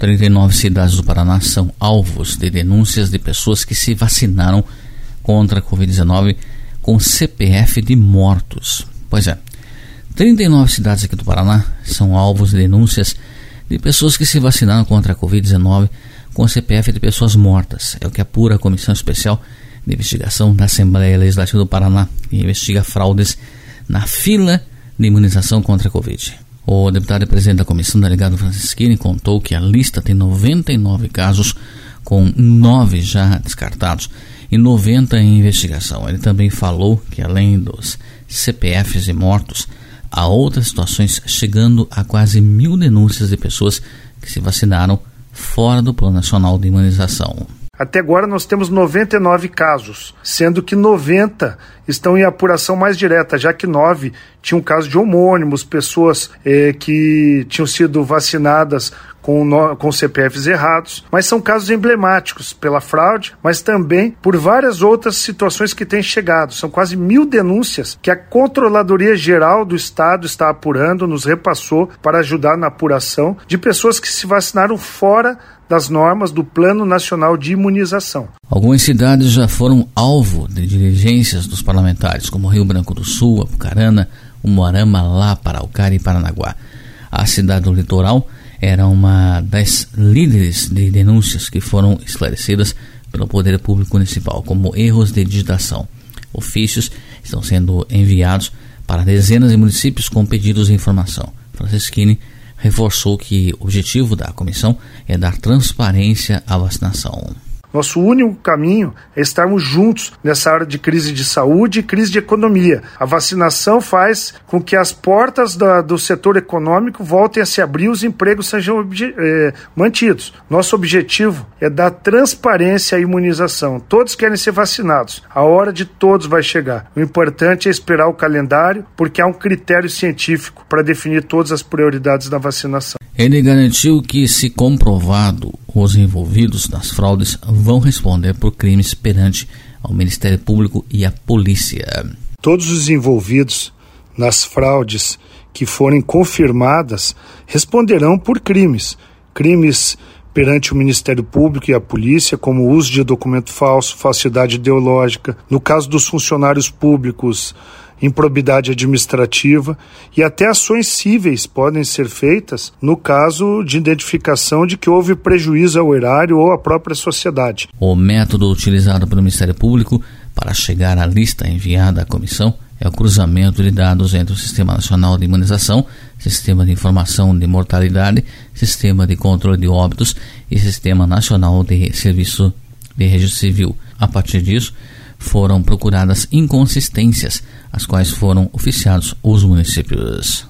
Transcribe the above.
39 cidades do Paraná são alvos de denúncias de pessoas que se vacinaram contra a Covid-19 com CPF de mortos. Pois é, 39 cidades aqui do Paraná são alvos de denúncias de pessoas que se vacinaram contra a Covid-19 com CPF de pessoas mortas. É o que apura a Comissão Especial de Investigação da Assembleia Legislativa do Paraná, que investiga fraudes na fila de imunização contra a Covid. O deputado e presidente da comissão, delegado Francisquini, contou que a lista tem 99 casos, com 9 já descartados e 90 em investigação. Ele também falou que, além dos CPFs e mortos, há outras situações, chegando a quase mil denúncias de pessoas que se vacinaram fora do Plano Nacional de Imunização. Até agora nós temos 99 casos, sendo que 90 estão em apuração mais direta, já que 9 tinham caso de homônimos, pessoas eh, que tinham sido vacinadas com, no, com CPFs errados, mas são casos emblemáticos pela fraude, mas também por várias outras situações que têm chegado. São quase mil denúncias que a Controladoria Geral do Estado está apurando, nos repassou para ajudar na apuração de pessoas que se vacinaram fora das normas do Plano Nacional de Imunização. Algumas cidades já foram alvo de diligências dos parlamentares, como Rio Branco do Sul, Apucarana, Umuarama, Lá, Paraucara e Paranaguá. A cidade do litoral era uma das líderes de denúncias que foram esclarecidas pelo Poder Público Municipal, como erros de digitação. Ofícios estão sendo enviados para dezenas de municípios com pedidos de informação. Francisquini reforçou que o objetivo da comissão é dar transparência à vacinação. Nosso único caminho é estarmos juntos nessa área de crise de saúde e crise de economia. A vacinação faz com que as portas da, do setor econômico voltem a se abrir e os empregos sejam eh, mantidos. Nosso objetivo é dar transparência à imunização. Todos querem ser vacinados. A hora de todos vai chegar. O importante é esperar o calendário, porque há um critério científico para definir todas as prioridades da vacinação. Ele garantiu que, se comprovado, os envolvidos nas fraudes vão responder por crimes perante ao Ministério Público e a polícia. Todos os envolvidos nas fraudes que forem confirmadas responderão por crimes. Crimes perante o Ministério Público e a polícia, como uso de documento falso, falsidade ideológica. No caso dos funcionários públicos, improbidade administrativa e até ações cíveis podem ser feitas no caso de identificação de que houve prejuízo ao erário ou à própria sociedade. O método utilizado pelo Ministério Público para chegar à lista enviada à comissão é o cruzamento de dados entre o Sistema Nacional de Imunização, Sistema de Informação de Mortalidade, Sistema de Controle de Óbitos e Sistema Nacional de Serviço de Registro Civil. A partir disso, foram procuradas inconsistências, as quais foram oficiados os municípios.